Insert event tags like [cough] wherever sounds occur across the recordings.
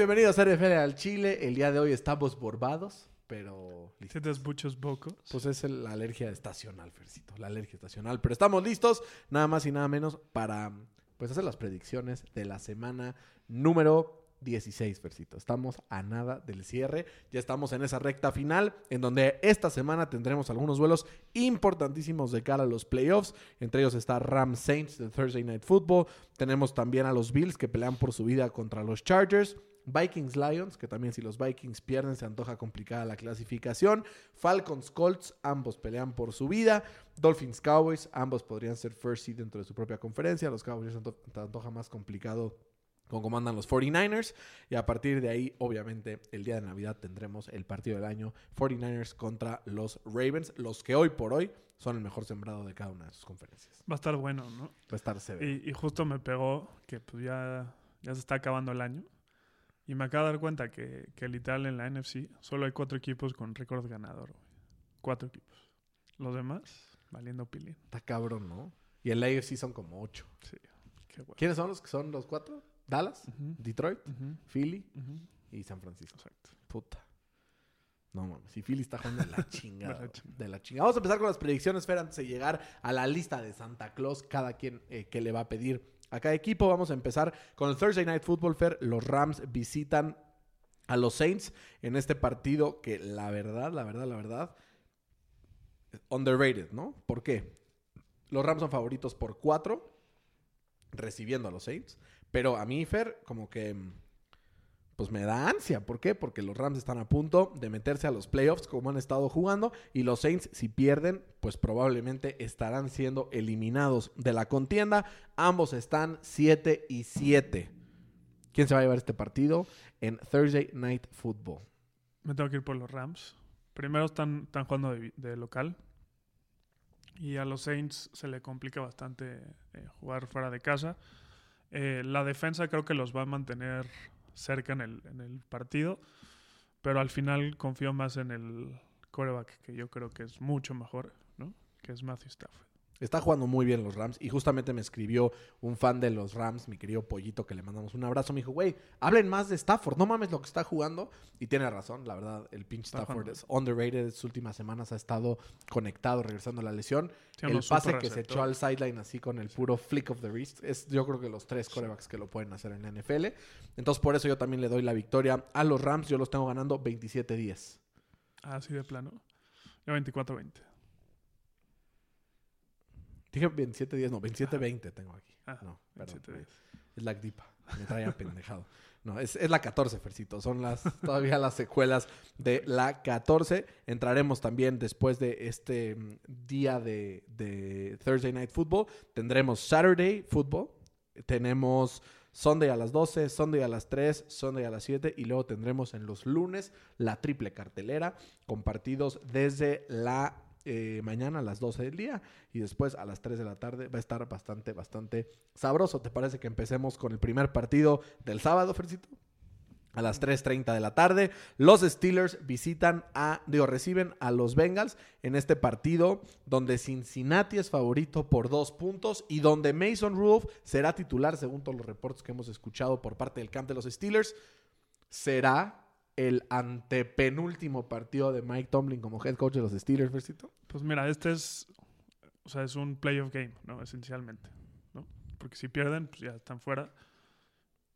Bienvenidos a NFL al Chile. El día de hoy estamos borbados, pero listos. Tienes muchos bocos. Pues es el- la alergia estacional, Fercito. La alergia estacional. Pero estamos listos, nada más y nada menos, para pues hacer las predicciones de la semana número 16, Fercito. Estamos a nada del cierre. Ya estamos en esa recta final, en donde esta semana tendremos algunos duelos importantísimos de cara a los playoffs. Entre ellos está Rams Saints de Thursday Night Football. Tenemos también a los Bills que pelean por su vida contra los Chargers. Vikings Lions, que también si los Vikings pierden se antoja complicada la clasificación. Falcons Colts, ambos pelean por su vida. Dolphins Cowboys, ambos podrían ser first seed dentro de su propia conferencia. Los Cowboys se anto- se antoja más complicado con cómo andan los 49ers. Y a partir de ahí, obviamente, el día de Navidad tendremos el partido del año 49ers contra los Ravens, los que hoy por hoy son el mejor sembrado de cada una de sus conferencias. Va a estar bueno, ¿no? Va a estar severo. Y, y justo me pegó que pues ya, ya se está acabando el año. Y me acabo de dar cuenta que, que literal en la NFC solo hay cuatro equipos con récord ganador. güey. Cuatro equipos. Los demás, valiendo pilín. Está cabrón, ¿no? Y en la AFC son como ocho. Sí, qué bueno. ¿Quiénes son los que son los cuatro? Dallas, Detroit, Philly y San Francisco. Exacto. Puta. No mames, si Philly está jugando de la [laughs] chingada. De la güey, chingada. de la chingada. Vamos a empezar con las predicciones, Fer, antes de llegar a la lista de Santa Claus, cada quien eh, que le va a pedir a cada equipo. Vamos a empezar con el Thursday Night Football, Fer. Los Rams visitan a los Saints en este partido que la verdad, la verdad, la verdad, underrated, ¿no? ¿Por qué? Los Rams son favoritos por cuatro, recibiendo a los Saints. Pero a mí, Fer, como que mm, pues me da ansia. ¿Por qué? Porque los Rams están a punto de meterse a los playoffs como han estado jugando y los Saints si pierden pues probablemente estarán siendo eliminados de la contienda. Ambos están 7 y 7. ¿Quién se va a llevar este partido? En Thursday Night Football. Me tengo que ir por los Rams. Primero están, están jugando de, local. Y a los Saints se le complica bastante eh, jugar fuera de casa. Eh, la defensa creo que los va a mantener cerca en el, en el partido. Pero al final confío más en el quarterback, que yo creo que es mucho mejor, ¿no? Que es Matthew Stafford. Está jugando muy bien los Rams y justamente me escribió un fan de los Rams, mi querido Pollito, que le mandamos un abrazo. Me dijo, güey, hablen más de Stafford, no mames lo que está jugando. Y tiene razón, la verdad, el pinche Stafford es underrated. Sus últimas semanas ha estado conectado, regresando a la lesión. El pase que se echó al sideline así con el puro flick of the wrist es yo creo que los tres corebacks que lo pueden hacer en la NFL. Entonces por eso yo también le doy la victoria a los Rams. Yo los tengo ganando 27-10. Así de plano. Yo 24-20. Dije 27-10, no, 27-20 tengo aquí. Ah, no, perdón. 27-10. Es la Dipa. Me trae apendejado. No, es, es la 14, Fercito. Son las todavía las secuelas de la 14. Entraremos también después de este mm, día de, de Thursday Night Football. Tendremos Saturday Football. Tenemos Sunday a las 12, Sunday a las 3, Sunday a las 7 y luego tendremos en los lunes la triple cartelera con partidos desde la eh, mañana a las 12 del día y después a las 3 de la tarde va a estar bastante, bastante sabroso. ¿Te parece que empecemos con el primer partido del sábado, Fercito? A las 3.30 de la tarde, los Steelers visitan a, digo, reciben a los Bengals en este partido donde Cincinnati es favorito por dos puntos y donde Mason Rudolph será titular, según todos los reportes que hemos escuchado por parte del camp de los Steelers. Será el antepenúltimo partido de Mike Tomlin como head coach de los Steelers. Pues mira, este es, o sea, es un playoff game, ¿no? Esencialmente, ¿no? Porque si pierden, pues ya están fuera.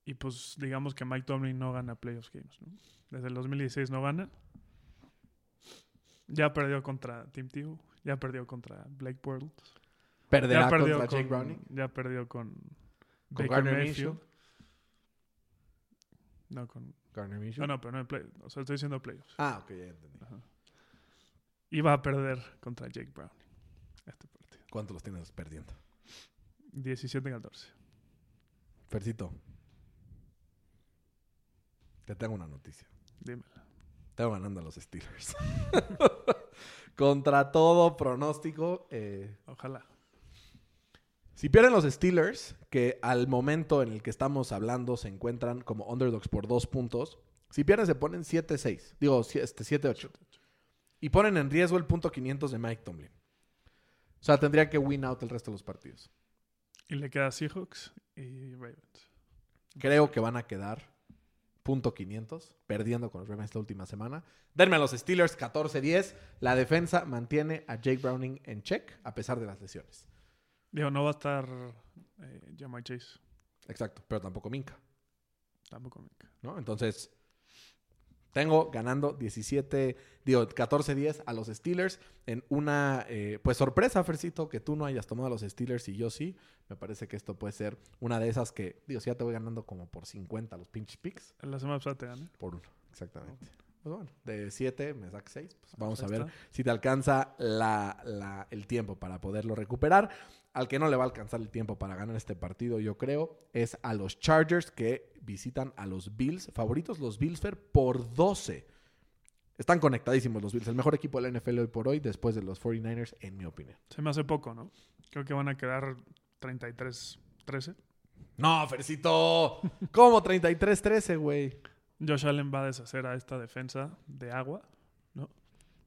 Y pues digamos que Mike Tomlin no gana playoff games, ¿no? Desde el 2016 no gana. Ya perdió contra Team Tebow, ya perdió contra Blake Bortles. Perderá ya perdió contra con, Jake Browning. Ya perdió con, Con Baker Mayfield. No, con... Gardner Minshew. No, no, pero no en play, O sea, estoy diciendo playoffs. Ah, ok, ya entendí. Ajá. Iba a perder contra Jake Browning este partido. ¿Cuánto los tienes perdiendo? 17-14. Fercito. Te tengo una noticia. Dímela. Tengo ganando a los Steelers. [laughs] Contra todo pronóstico. eh, Ojalá. Si pierden los Steelers, que al momento en el que estamos hablando se encuentran como underdogs por dos puntos. Si pierden se ponen 7-6. Digo, si- este, 7-8. Y ponen en riesgo el punto 500 de Mike Tomlin. O sea, tendrían que win out el resto de los partidos. Y le queda Seahawks y Ravens. Creo que van a quedar punto 500, perdiendo con los Ravens la última semana. Denme a los Steelers 14-10. La defensa mantiene a Jake Browning en check a pesar de las lesiones. Digo, no va a estar eh, Jamar Chase. Exacto, pero tampoco Minka, Tampoco Minka. ¿no? Entonces, tengo ganando 17, digo, 14-10 a los Steelers en una, eh, pues sorpresa, Fercito, que tú no hayas tomado a los Steelers y yo sí. Me parece que esto puede ser una de esas que, digo, si ya te voy ganando como por 50 los pinch picks. En la semana pasada te gané. Por uno, exactamente. Pues bueno, de 7 me saca 6. Pues vamos a ver está. si te alcanza la- la- el tiempo para poderlo recuperar. Al que no le va a alcanzar el tiempo para ganar este partido, yo creo, es a los Chargers que visitan a los Bills. Favoritos los Bills, Fer, por 12. Están conectadísimos los Bills. El mejor equipo de la NFL hoy por hoy, después de los 49ers, en mi opinión. Se me hace poco, ¿no? Creo que van a quedar 33-13. No, Fercito. ¿Cómo 33-13, güey? Josh Allen va a deshacer a esta defensa de agua, ¿no?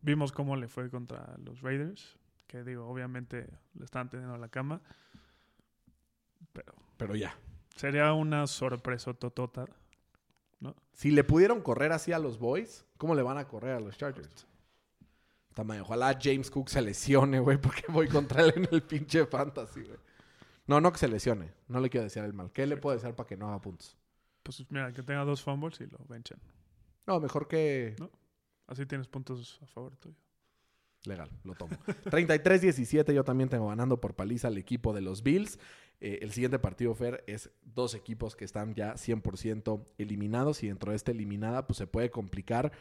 Vimos cómo le fue contra los Raiders, que digo, obviamente le están teniendo a la cama, pero Pero ya. sería una sorpresa totota. Si le pudieron correr así a los Boys, ¿cómo le van a correr a los Chargers? Tamaño. Ojalá James Cook se lesione, güey, porque voy contra él en el pinche fantasy, güey. No, no que se lesione. No le quiero desear el mal. ¿Qué le puedo desear para que no haga puntos? Pues mira, que tenga dos fumbles y lo venchan. No, mejor que No. Así tienes puntos a favor tuyo. Legal, lo tomo. [laughs] 33-17 yo también tengo ganando por paliza al equipo de los Bills. Eh, el siguiente partido, Fer, es dos equipos que están ya 100% eliminados y dentro de esta eliminada pues se puede complicar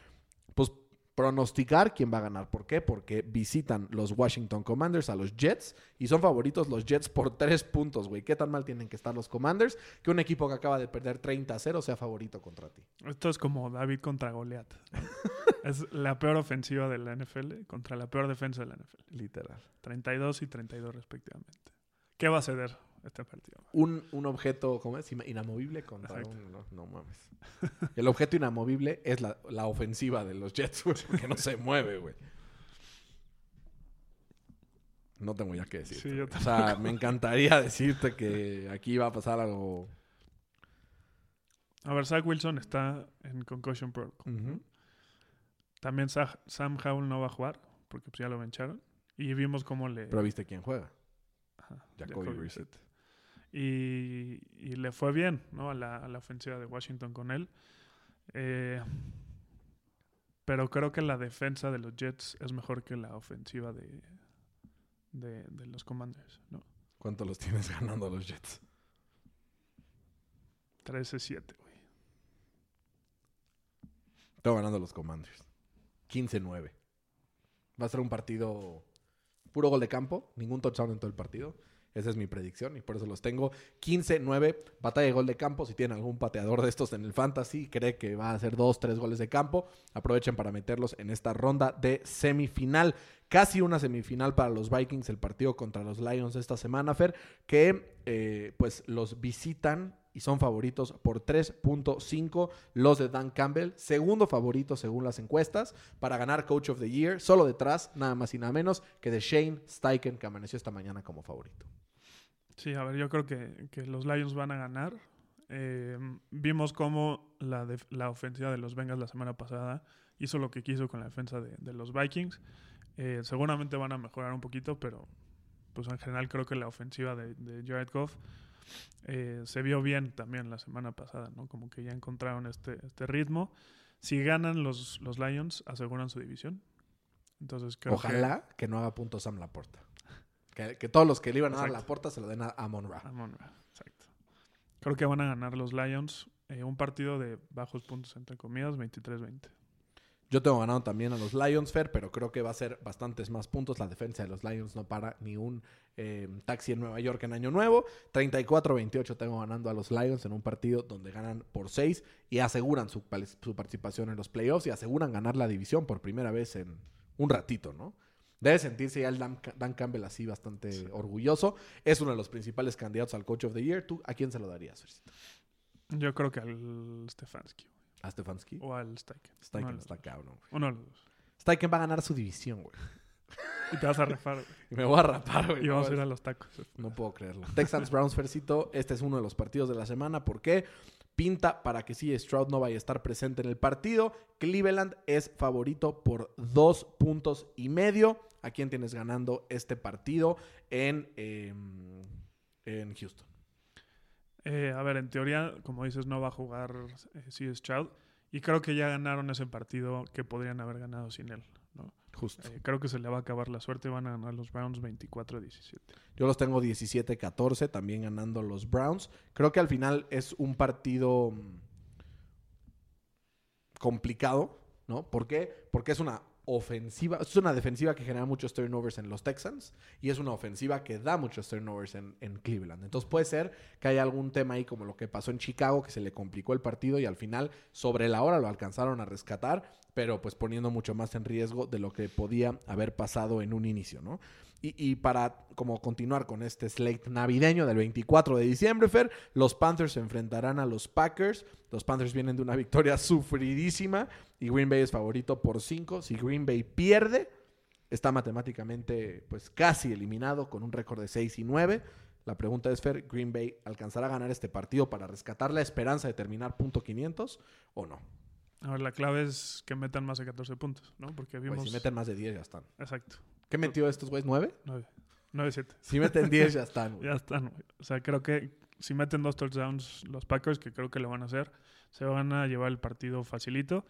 pues pronosticar quién va a ganar. ¿Por qué? Porque visitan los Washington Commanders a los Jets y son favoritos los Jets por tres puntos, güey. ¿Qué tan mal tienen que estar los Commanders que un equipo que acaba de perder 30-0 sea favorito contra ti? Esto es como David contra Goliat. [laughs] es la peor ofensiva de la NFL contra la peor defensa de la NFL. Literal. 32 y 32 respectivamente. ¿Qué va a ceder este partido? Un, un objeto, ¿cómo es? Inamovible contra un... No, no mames. El objeto inamovible es la, la ofensiva de los Jets, güey, porque no se mueve, güey. No tengo ya que decir. Sí, yo o sea, me encantaría decirte que aquí va a pasar algo... A ver, Zach Wilson está en Concussion Protocol. También Sa- Sam Howell no va a jugar porque pues, ya lo vencharon. Y vimos cómo le... Pero viste quién juega. Ajá, Jacoby Brissett. Y, y le fue bien, ¿no? A la, a la ofensiva de Washington con él. Eh, pero creo que la defensa de los Jets es mejor que la ofensiva de, de, de los Commanders, ¿no? ¿Cuánto los tienes [laughs] ganando los Jets? 13-7, güey. Tengo ganando los Commanders. 15-9. Va a ser un partido puro gol de campo, ningún touchdown en todo el partido. Esa es mi predicción y por eso los tengo. 15-9, batalla de gol de campo. Si tienen algún pateador de estos en el fantasy, cree que va a hacer dos, tres goles de campo, aprovechen para meterlos en esta ronda de semifinal. Casi una semifinal para los Vikings, el partido contra los Lions esta semana, Fer, que eh, pues los visitan y son favoritos por 3.5 los de Dan Campbell, segundo favorito según las encuestas para ganar Coach of the Year, solo detrás, nada más y nada menos que de Shane Steichen que amaneció esta mañana como favorito. Sí, a ver, yo creo que, que los Lions van a ganar. Eh, vimos cómo la, la ofensiva de los Bengals la semana pasada hizo lo que quiso con la defensa de, de los Vikings. Eh, seguramente van a mejorar un poquito, pero pues en general creo que la ofensiva de, Jared Goff eh, se vio bien también la semana pasada, ¿no? Como que ya encontraron este, este ritmo. Si ganan los, los Lions, aseguran su división. Entonces creo Ojalá que... no haga puntos Sam Laporta. Que, que todos los que le iban a dar Exacto. Laporta se lo den a Amon Ra. Amon Ra, exacto. Creo que van a ganar los Lions eh, un partido de bajos puntos, entre comillas, 23-20. Yo tengo ganado también a los Lions, Fer, pero creo que va a ser bastantes más puntos. La defensa de los Lions no para ni un eh, taxi en Nueva York en Año Nuevo. 34-28 tengo ganando a los Lions en un partido donde ganan por 6 y aseguran su participación en los playoffs y aseguran ganar la división por primera vez en un ratito, ¿no? Debe sentirse ya el Dan, Dan Campbell así bastante orgulloso. Es uno de los principales candidatos al Coach of the Year. ¿Tú a quién se lo darías, Fercito? Yo creo que al Stefanski ¿A Stefanski? o al Steichen. Steichen los está cabrón, güey. Uno de los dos. Steichen va a ganar su división, güey. [laughs] Y te vas a refar, güey. [laughs] Y me voy a rapar, güey. Y No, vamos a ir a los tacos. No puedo creerlo. Texans Browns Fercito, este es uno de los partidos de la semana. ¿Por qué? pinta para que sí Stroud no vaya a estar presente en el partido. Cleveland es favorito por dos puntos y medio. ¿A quién tienes ganando este partido en, em, en Houston? Eh, a ver, en teoría, como dices, no va a jugar eh, C. Stroud. Y creo que ya ganaron ese partido que podrían haber ganado sin él. ¿no? Justo. Eh, creo que se le va a acabar la suerte. Van a ganar los Browns 24-17. Yo los tengo 17-14, también ganando los Browns. Creo que al final es un partido mm, complicado, ¿no? ¿Por qué? Porque es una ofensiva, es una defensiva que genera muchos turnovers en los Texans y es una ofensiva que da muchos turnovers en, en, Cleveland. Entonces puede ser que haya algún tema ahí como lo que pasó en Chicago, que se le complicó el partido y al final sobre la hora lo alcanzaron a rescatar, pero pues poniendo mucho más en riesgo de lo que podía haber pasado en un inicio, ¿no? Y, y, para como continuar con este slate navideño del 24 de diciembre, Fer, los Panthers se enfrentarán a los Packers. Los Panthers vienen de una victoria [laughs] sufridísima y Green Bay es favorito por 5. Si Green Bay pierde, está matemáticamente pues casi eliminado con un récord de 6 y 9. La pregunta es, Fer, ¿Green Bay alcanzará a ganar este partido para rescatar la esperanza de terminar punto 500 o no? A ver, la clave es que metan más de 14 puntos, ¿no? Porque vimos... Pues si meten más de 10 ya están. Exacto. ¿Qué metió estos güeyes? ¿9? 9. 9-7. Si meten 10 ya están. Güey. [laughs] ya están, güey. O sea, creo que si meten dos touchdowns los Packers, que creo que lo van a hacer, se van a llevar el partido facilito.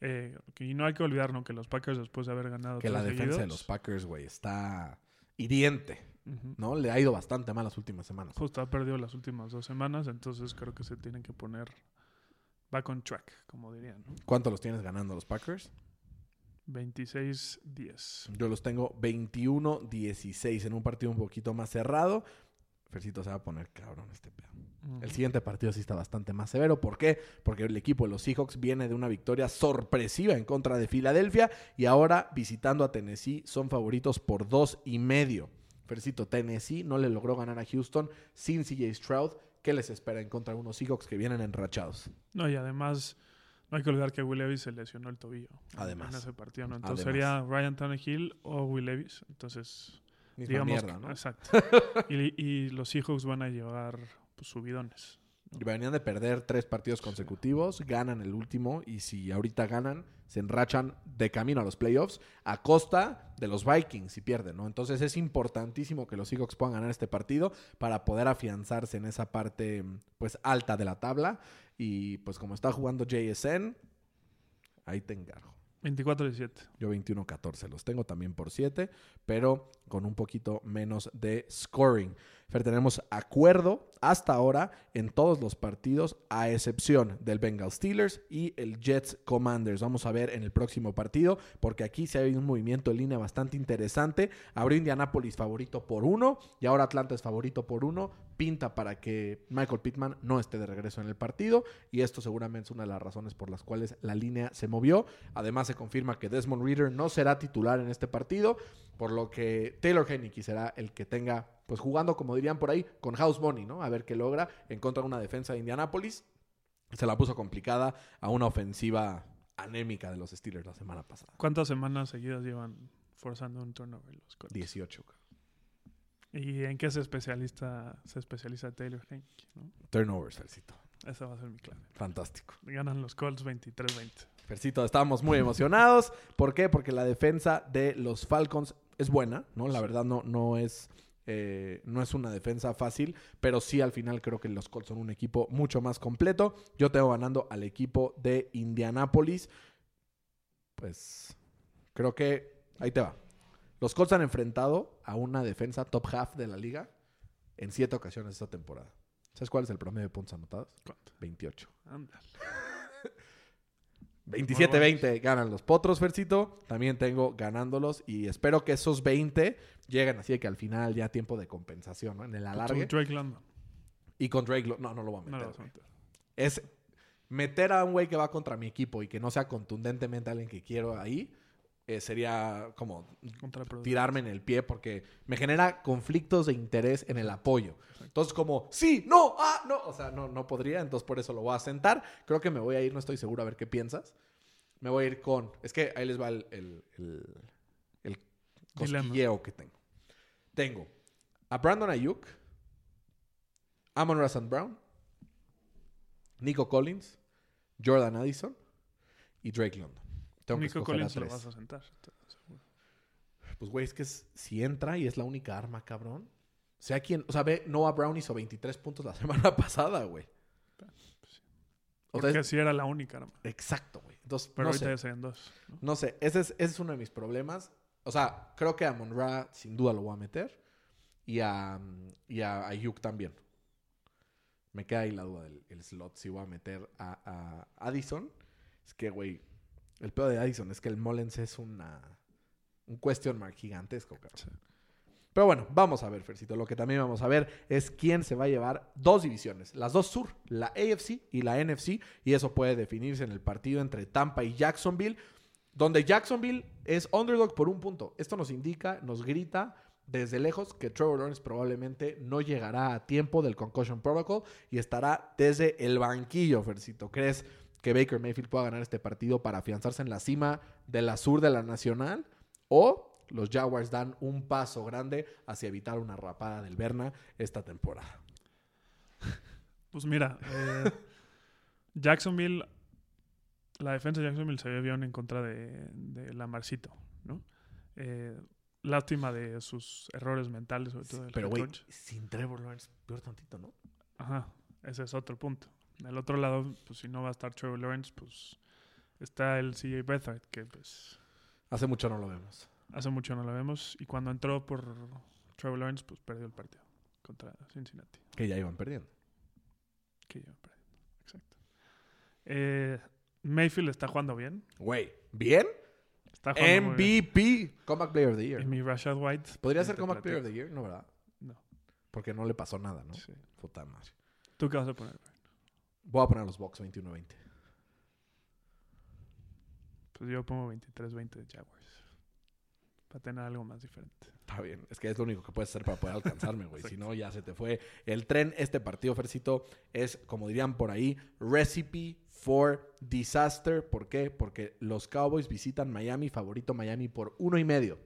Eh, y no hay que olvidar, ¿no? Que los Packers, después de haber ganado. Que la defensa de los Packers, güey, está hiriente. ¿No? Le ha ido bastante mal las últimas semanas. Justo ha perdido las últimas dos semanas, entonces creo que se tienen que poner back on track, como dirían, ¿no? ¿Cuánto los tienes ganando los Packers? 26-10. Yo los tengo 21-16 en un partido un poquito más cerrado. Fercito se va a poner cabrón este pedo. El siguiente partido sí está bastante más severo. ¿Por qué? Porque el equipo de los Seahawks viene de una victoria sorpresiva en contra de Filadelfia y ahora visitando a Tennessee son favoritos por dos y medio. Fercito, Tennessee no le logró ganar a Houston sin CJ Stroud. ¿Qué les espera en contra de unos Seahawks que vienen enrachados? No, y además, no hay que olvidar que Will Levis se lesionó el tobillo. Además. En ese partido, ¿no? Entonces Además. sería Ryan Tannehill o Will Levis. Entonces, Misma digamos. mierda, que- ¿no? Exacto. [laughs] y, y los Seahawks van a llevar pues, subidones. Y Venían de perder tres partidos consecutivos, ganan el último y si ahorita ganan, se enrachan de camino a los playoffs a costa de los Vikings si pierden, ¿no? Entonces es importantísimo que los Seahawks puedan ganar este partido para poder afianzarse en esa parte pues alta de la tabla y pues como está jugando JSN, ahí te encargo. 24-17. Yo 21-14, los tengo también por 7, pero con un poquito menos de scoring. Tenemos acuerdo hasta ahora en todos los partidos, a excepción del Bengal Steelers y el Jets Commanders. Vamos a ver en el próximo partido, porque aquí se hay un movimiento en línea bastante interesante. Abrió Indianapolis favorito por uno y ahora Atlanta es favorito por uno. Pinta para que Michael Pittman no esté de regreso en el partido y esto seguramente es una de las razones por las cuales la línea se movió. Además se confirma que Desmond Reader no será titular en este partido, por lo que Taylor Heineke será el que tenga, pues jugando como dirían por ahí, con House Money, ¿no? A ver qué logra en contra de una defensa de Indianapolis. Se la puso complicada a una ofensiva anémica de los Steelers la semana pasada. ¿Cuántas semanas seguidas llevan forzando un turnover los Colts? 18. ¿Y en qué se especializa, se especializa Taylor Heineke? ¿no? Turnovers, Fercito. Esa va a ser mi clave. Fantástico. Ganan los Colts 23-20. Fercito, estábamos muy emocionados. ¿Por qué? Porque la defensa de los Falcons es buena, ¿no? La verdad no, no es. eh, no es una defensa fácil, pero sí al final creo que los Colts son un equipo mucho más completo. Yo tengo ganando al equipo de Indianapolis. Pues creo que ahí te va. Los Colts han enfrentado a una defensa top half de la liga en siete ocasiones esta temporada. ¿Sabes cuál es el promedio de puntos anotados? ¿Cuánto? 28. Ándale. 27-20 ganan los potros, Fercito. También tengo ganándolos y espero que esos 20 lleguen así de que al final ya tiempo de compensación, ¿no? En el alargue. Drake London. Y con Drake, lo- no, no lo voy a No meter. lo vas a meter. Es meter a un güey que va contra mi equipo y que no sea contundentemente alguien que quiero ahí, eh, sería como tirarme en el pie porque me genera conflictos de interés en el apoyo. Entonces, como, sí, no, ah, no, o sea, no, no podría, entonces por eso lo voy a sentar. Creo que me voy a ir, no estoy seguro, a ver qué piensas. Me voy a ir con, es que ahí les va el, el, el, el cosquilleo que tengo. Tengo a Brandon Ayuk, Amon Razan Brown Nico Collins, Jordan Addison y Drake London. Tengo que Nico escoger a Collins lo tres. vas a sentar. seguro. Pues, güey, es que es- si entra y es la única arma, cabrón. Sea quien... O sea, ve, Noah Brown hizo 23 puntos la [laughs] semana pasada, güey. O sea, Porque es- sí era la única arma. exacto, güey. Entonces, Pero no ahorita sé. ya serían dos. ¿no? No sé, ese es, ese es uno de mis problemas. O sea, creo que a Monra sin duda lo voy a meter. Y a, y a Ayuk también. Me queda ahí la duda del el slot si voy a meter a, a Addison. Es que, güey, el peor de Addison es que el Mullens es una, un question mark gigantesco, cabrón. Sí. Pero bueno, vamos a ver, Fercito. Lo que también vamos a ver es quién se va a llevar dos divisiones. Las dos sur, la AFC y la NFC. Y eso puede definirse en el partido entre Tampa y Jacksonville. Donde Jacksonville es underdog por un punto. Esto nos indica, nos grita desde lejos que Trevor Lawrence probablemente no llegará a tiempo del Concussion Protocol y estará desde el banquillo, Fercito. ¿Crees que Baker Mayfield pueda ganar este partido para afianzarse en la cima de la sur de la nacional? ¿O los Jaguars dan un paso grande hacia evitar una rapada del Berna esta temporada? Pues mira, eh, Jacksonville, la defensa de Jacksonville se ve bien en contra de, de Lamarcito, ¿no? Eh, lástima de sus errores mentales, sobre todo del Pero, güey, sin Trevor Lawrence, peor tantito, ¿no? Ajá, ese es otro punto. Del otro lado, pues si no va a estar Trevor Lawrence, pues está el CJ Beathard, que pues Hace mucho no lo vemos. hace mucho no lo vemos. Y cuando entró por Trevor Lawrence, pues perdió el partido contra Cincinnati. Que ya iban perdiendo. Que iba perdiendo. Exacto. Eh, Mayfield está jugando bien. Güey, ¿bien? Está jugando muy bien. MVP. Comeback Player of the Y Year. mi Rashad White. ¿Podría te ser Comeback Player of the Year? No, ¿verdad? No. Porque no le pasó nada, ¿no? Sí. Puta madre. ¿Tú qué vas a poner? güey? Voy a poner los Bucks 21-20. Pues yo pongo 23-20 de Jaguars. Para tener algo más diferente. Está bien. Es que es lo único que puedes hacer para poder alcanzarme, güey. [laughs] si no, ya se te fue. El tren, este partido, Fercito, es, como dirían por ahí, recipe for disaster. ¿Por qué? Porque los Cowboys visitan Miami, favorito Miami por uno y medio.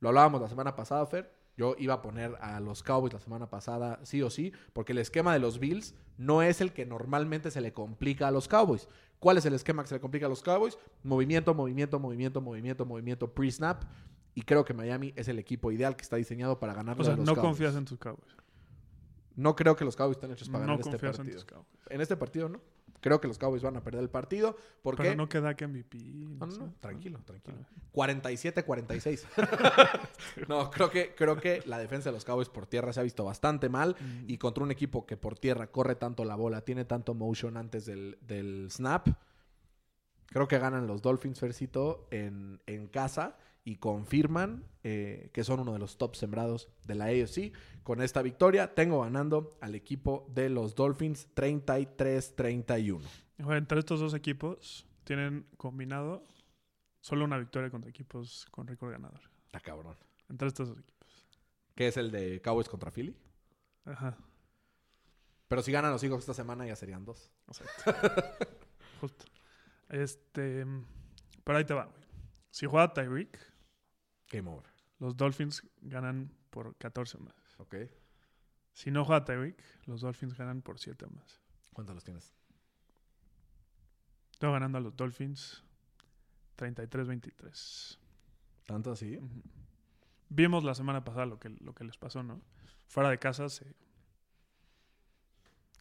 Lo hablábamos la semana pasada, Fer. Yo iba a poner a los Cowboys la semana pasada sí o sí, porque el esquema de los Bills no es el que normalmente se le complica a los Cowboys. ¿Cuál es el esquema que se le complica a los Cowboys? Movimiento, movimiento, movimiento, movimiento, movimiento, pre-snap. Y creo que Miami es el equipo ideal que está diseñado para ganar O sea, a los no Cowboys. confías en tus Cowboys. No creo que los Cowboys estén hechos para No ganar este en partido. tus. En este partido no. Creo que los Cowboys van a perder el partido. ¿Por Pero no queda que MVP. No, no, no, tranquilo, tranquilo. Ah. 47-46. [laughs] no, creo que, creo que la defensa de los Cowboys por tierra se ha visto bastante mal. Mm. Y contra un equipo que por tierra corre tanto la bola, tiene tanto motion antes del, del snap. Creo que ganan los Dolphins, Fercito, en, en casa y confirman eh, que son uno de los top sembrados de la AFC. Con esta victoria, tengo ganando al equipo de los Dolphins 33-31. Bueno, entre estos dos equipos tienen combinado solo una victoria contra equipos con récord ganador. Está cabrón. Entre estos dos equipos. Que es el de Cowboys contra Philly. Ajá. Pero si ganan los Eagles esta semana ya serían dos. Exacto. [laughs] Justo. Este. Pero ahí te va, güey. Si juega Tyreek, Game over. los Dolphins ganan por 14 más. ¿Ok? Si no juega Tyreek, los Dolphins ganan por 7 más. ¿Cuántos los tienes? Estoy ganando a los Dolphins 33-23. ¿Tanto así? Vimos la semana pasada lo que, lo que les pasó, ¿no? Fuera de casa se,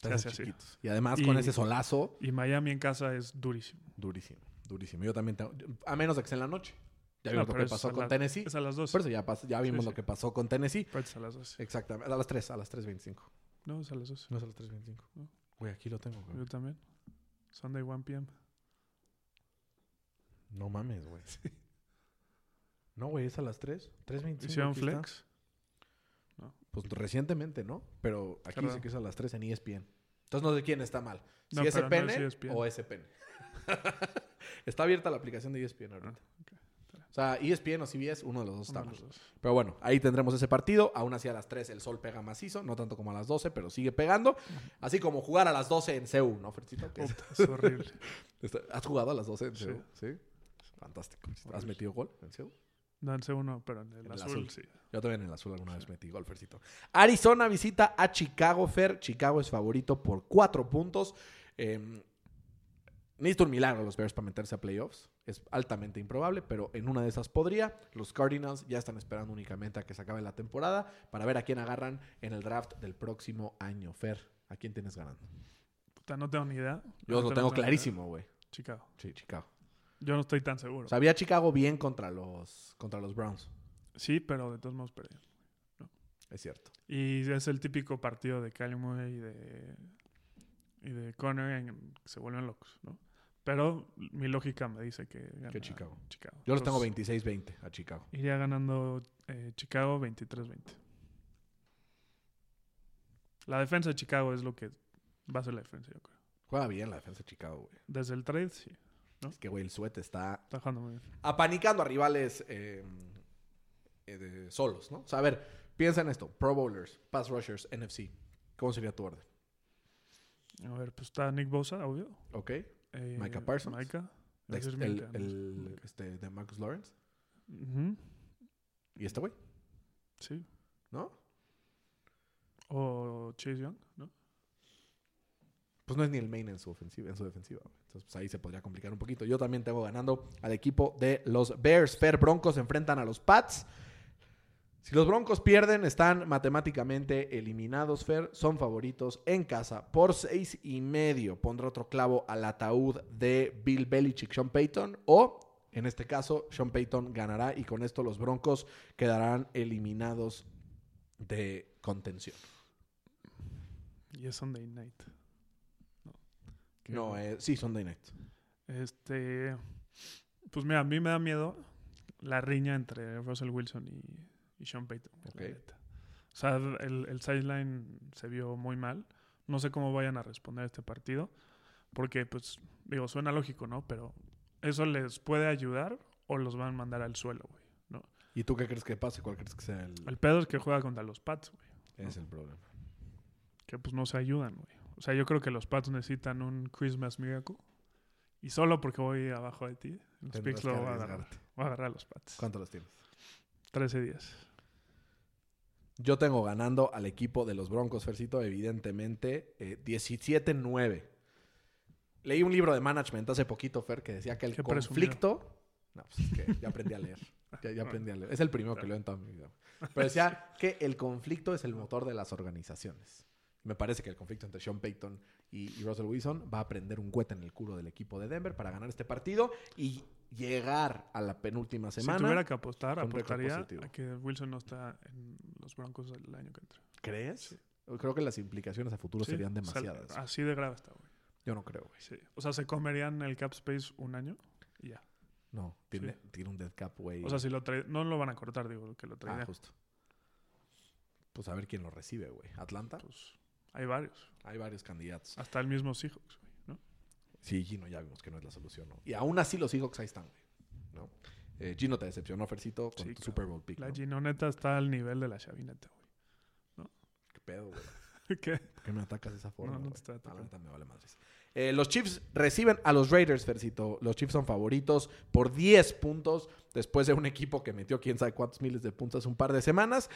hace así. Y además con ese solazo, Y Miami en casa es durísimo. durísimo. Durísimo. Yo también tengo. A menos de que sea en la noche. Ya No, vimos lo pero que es pasó con la- Tennessee. Es a las 2. Por eso ya, pas- ya vimos Sí, lo sí. que pasó con Tennessee. Pero es a las 2. Exactamente. A las 3, a las 3.25. No, es a las 2. No es a las 3.25. No. Güey, aquí lo tengo, güey. Yo también. Sunday 1 p.m. No mames, güey. No, güey, es a las 3. 3.25. ¿Hicieron aquí está. flex? Pues recientemente, ¿no? Pero aquí Qué dice que es a las 3 en E ESPN. Entonces no sé quién está mal. Si No, pero no SPN es ESPN. o SPN. [laughs] está abierta la aplicación de E ESPN ahorita. Ah, ok. O sea, E ESPN o CBS, uno de los dos Uno está de mal. los dos. Pero bueno, ahí tendremos ese partido. Aún así a las 3 el sol pega macizo, no tanto como a las 12, pero sigue pegando. Así como jugar a las 12 en CEU, ¿no, Fercito? Que es- horrible. [laughs] ¿Has jugado a las 12 en Sí. CEU? Sí. Fantástico. ¿Has metido gol en CEU? No en C1, pero en el, En azul, azul. sí. Yo también en el azul alguna vez metí gol, Fercito. Arizona visita a Chicago, Fer. Chicago es favorito por cuatro puntos. Eh, necesito un milagro los Bears para meterse a playoffs. Es altamente improbable, pero en una de esas podría. Los Cardinals ya están esperando únicamente a que se acabe la temporada para ver a quién agarran en el draft del próximo año. Fer, ¿a quién tienes ganando? Puta, no tengo ni idea. Yo No lo tengo clarísimo, güey. Chicago. Sí, Chicago. Yo no estoy tan seguro. O sea, Chicago bien contra los, contra los Browns. sí, pero de todos modos perdieron. Es cierto. Y es el típico partido de Murray y de, y de Conner en que se vuelven locos, ¿no? Pero mi lógica me dice que gana Que Chicago. Chicago. Yo los tengo Entonces, 26-20 a Chicago. Iría ganando eh, Chicago 23-20. La defensa de Chicago es lo que va a ser la defensa, yo creo. Juega bien la defensa de Chicago, güey. Desde el trade, sí. ¿No? Es que, güey, el suete está Está jugando muy bien. apanicando a rivales eh, eh, de- solos, ¿no? O sea, a ver, piensa en esto. Pro Bowlers, Pass Rushers, NFC. ¿Cómo sería tu orden? A ver, pues está Nick Bosa, obvio. ¿Ok? Eh, Micah Parsons. Micah. Dex- Ese es el, Micah, ¿no? el, Micah. este, de Marcus Lawrence. ¿Y este güey? Sí. ¿No? O Chase Young, ¿no? Pues no es ni el main en su ofensiva, en su defensiva. Entonces, pues ahí se podría complicar un poquito. Yo también tengo ganando al equipo de los Bears. Fer Broncos se enfrentan a los Pats. Si los Broncos pierden, están matemáticamente eliminados, Fer. Son favoritos en casa por seis y medio. Pondrá otro clavo al ataúd de Bill Belichick, Sean Payton. O, en este caso, Sean Payton ganará y con esto los Broncos quedarán eliminados de contención. Y es Sunday night. No. No, eh, sí, Sunday night. Este. Pues mira, a mí me da miedo la riña entre Russell Wilson y, y Sean Payton. la Ok. neta. O sea, el, el sideline se vio muy mal. No sé cómo vayan a responder este partido. Porque, pues, digo, suena lógico, ¿no? Pero eso les puede ayudar o los van a mandar al suelo, güey. ¿no? ¿Y tú qué crees que pase? ¿Cuál crees que sea el, El pedo es que juega contra los Pats, güey. es el problema? Que pues no se ayudan, güey. O sea, yo creo que los Pats necesitan un Christmas Miracle. Y solo porque voy abajo de ti, los picks lo voy a agarrar. Voy a agarrar a los Pats. ¿Cuánto los tienes? 13 días. Yo tengo ganando al equipo de los Broncos, Fercito, evidentemente, eh, 17-9. Leí un libro de management hace poquito, Fer, que decía que el conflicto... No, pues es que ya aprendí a leer. Ya, ya aprendí a leer. Es el primero que leo en toda mi vida. Pero decía que el conflicto es el motor de las organizaciones. Me parece que el conflicto entre Sean Payton y, y Russell Wilson va a prender un cohete en el culo del equipo de Denver para ganar este partido y llegar a la penúltima semana. Si tuviera que apostar, apostaría a que Wilson no está en los Broncos el año que entra. ¿Crees? Creo que las implicaciones a futuro Sí, serían o sea, demasiadas. así de grave está, güey. Yo no creo, güey. Sí. O sea, se comerían el cap space un año y ya. No, tiene, tiene un dead cap, güey. O sea, si lo trae, no lo van a cortar, digo, que lo ah, traen. justo. Pues a ver quién lo recibe, güey. ¿Atlanta? pues hay varios. Hay varios candidatos. Hasta el mismo Seahawks, güey. Sí, Gino ya vimos que no es la solución, ¿no? Y aún así los Seahawks ahí están, güey. ¿No? Eh, Gino te decepcionó, Fercito, con Sí, tu claro. Super Bowl pick, La ¿no? Ginoneta está al nivel de la chavineta, ¿Qué pedo, güey? [laughs] ¿Qué? ¿Por qué me atacas de esa forma, No, no te estoy Ah, atacando. me vale madres. Eh, los Chiefs reciben a los Raiders, Fercito. Los Chiefs son favoritos por 10 puntos después de un equipo que metió quién sabe cuántos miles de puntos hace un par de semanas.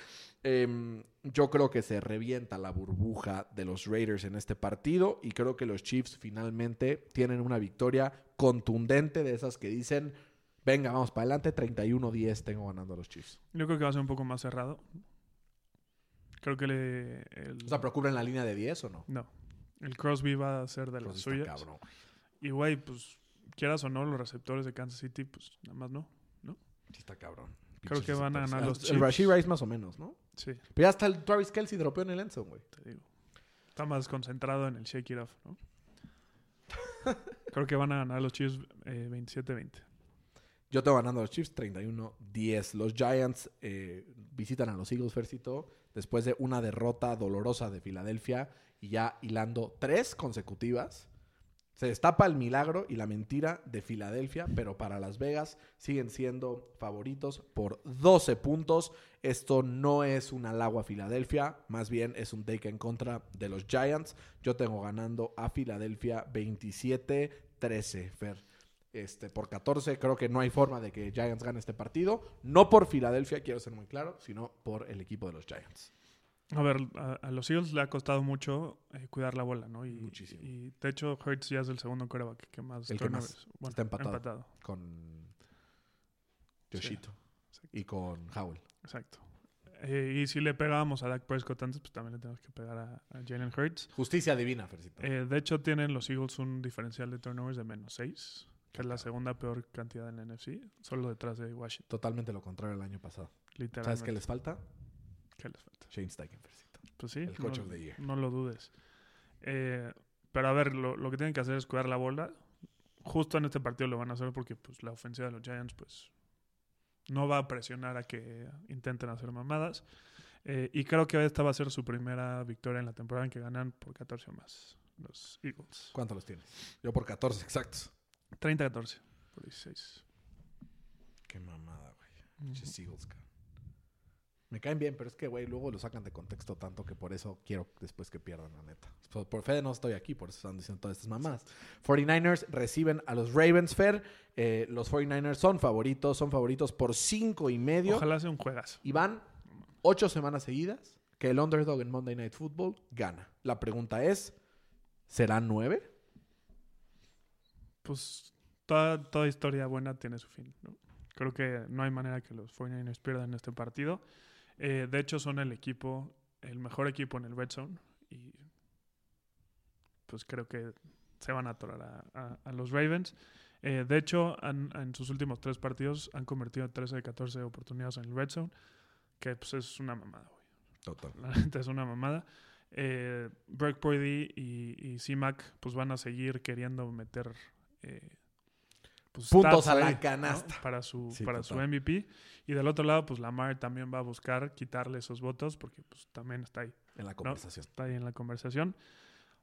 Em, yo creo que se revienta la burbuja de los Raiders en este partido y creo que los Chiefs finalmente tienen una victoria contundente de esas que dicen, venga, vamos para adelante, 31-10 tengo ganando a los Chiefs. Yo creo que va a ser un poco más cerrado. Creo que le, el, O sea, ¿pero cubren la línea de 10 o no? no. El Crosby va a ser de las suyas. cabrón. Y güey, pues quieras o no, los receptores de Kansas City, pues nada más no. Sí está cabrón. Creo que van a ganar los El Chiefs. Rashid Rice más o menos, ¿no? Sí, Pero ya hasta el Travis Kelsey dropeó en el endzone, güey. te digo. Está más concentrado en el shake it off, ¿no? Creo que van a ganar los Chiefs eh, 27-20. Yo tengo ganando a los Chiefs 31-10. Los Giants eh, visitan a los Eagles, Fercito, después de una derrota dolorosa de Filadelfia y ya hilando tres consecutivas. Se destapa el milagro y la mentira de Filadelfia, pero para Las Vegas siguen siendo favoritos por 12 puntos. Esto no es un halago a Filadelfia, más bien es un take en contra de los Giants. Yo tengo ganando a Filadelfia 27-13, Fer. Este, por 14, creo que no hay forma de que Giants gane este partido. No por Filadelfia, quiero ser muy claro, sino por el equipo de los Giants. A ver, a, a los Eagles le ha costado mucho eh, cuidar la bola, ¿no? Y, Muchísimo. Y de hecho, Hurts ya es el segundo coreback que más El que más. turnovers- bueno, Está empatado. con. Yoshito y con Howell. Exacto. Eh, y si le pegábamos a Dak Prescott antes, pues también le tenemos que pegar a, a Jalen Hurts. Justicia divina, Fercito. Eh, de hecho, tienen los Eagles un diferencial de turnovers de menos 6, que es la segunda peor cantidad en la NFC, solo detrás de Washington, Totalmente lo contrario el año pasado. literalmente. ¿Sabes qué les falta? ¿Qué les falta? Shane Steichen, Fercito. Pues sí, El coach no, of the year. no lo dudes. Eh, pero a ver, lo, lo que tienen que hacer es cuidar la bola. Justo en este partido lo van a hacer porque pues, la ofensiva de los Giants pues, no va a presionar a que intenten hacer mamadas. Eh, y creo que esta va a ser su primera victoria en la temporada en que ganan por 14 o más los Eagles. ¿Cuánto los tienes? Yo por 14 exactos. 30-14 por 16. Qué mamada, güey. Pinches Eagles, cabrón. Me caen bien, pero es que, güey, luego lo sacan de contexto tanto que por eso quiero después que pierdan, la neta. Por, por fe no estoy aquí, por eso están diciendo todas estas mamás. 49ers reciben a los Ravens, Fair. Eh, los 49ers son favoritos, son favoritos por cinco y medio. Ojalá sea un juegazo. Y van ocho semanas seguidas que el underdog en Monday Night Football gana. La pregunta es, ¿serán nueve? Pues toda, toda historia buena tiene su fin. ¿no? Creo que no hay manera que los 49ers pierdan este partido. Eh, de hecho, son el equipo, el mejor equipo en el Red Zone. Y pues creo que se van a atorar a, a- a los Ravens. Eh, de hecho, han- en sus últimos tres partidos han convertido 13 de 14 oportunidades en el Red Zone. Que pues es una mamada, güey. Total. La neta es una mamada. Eh, Brock Purdy y, y C-Mac pues van a seguir queriendo meter eh, pues, Puntos a la ahí, ¿no? canasta. para su Sí, para su. MVP y del otro lado pues Lamar también va a buscar quitarle esos votos porque pues también está ahí En la conversación. está ahí en la conversación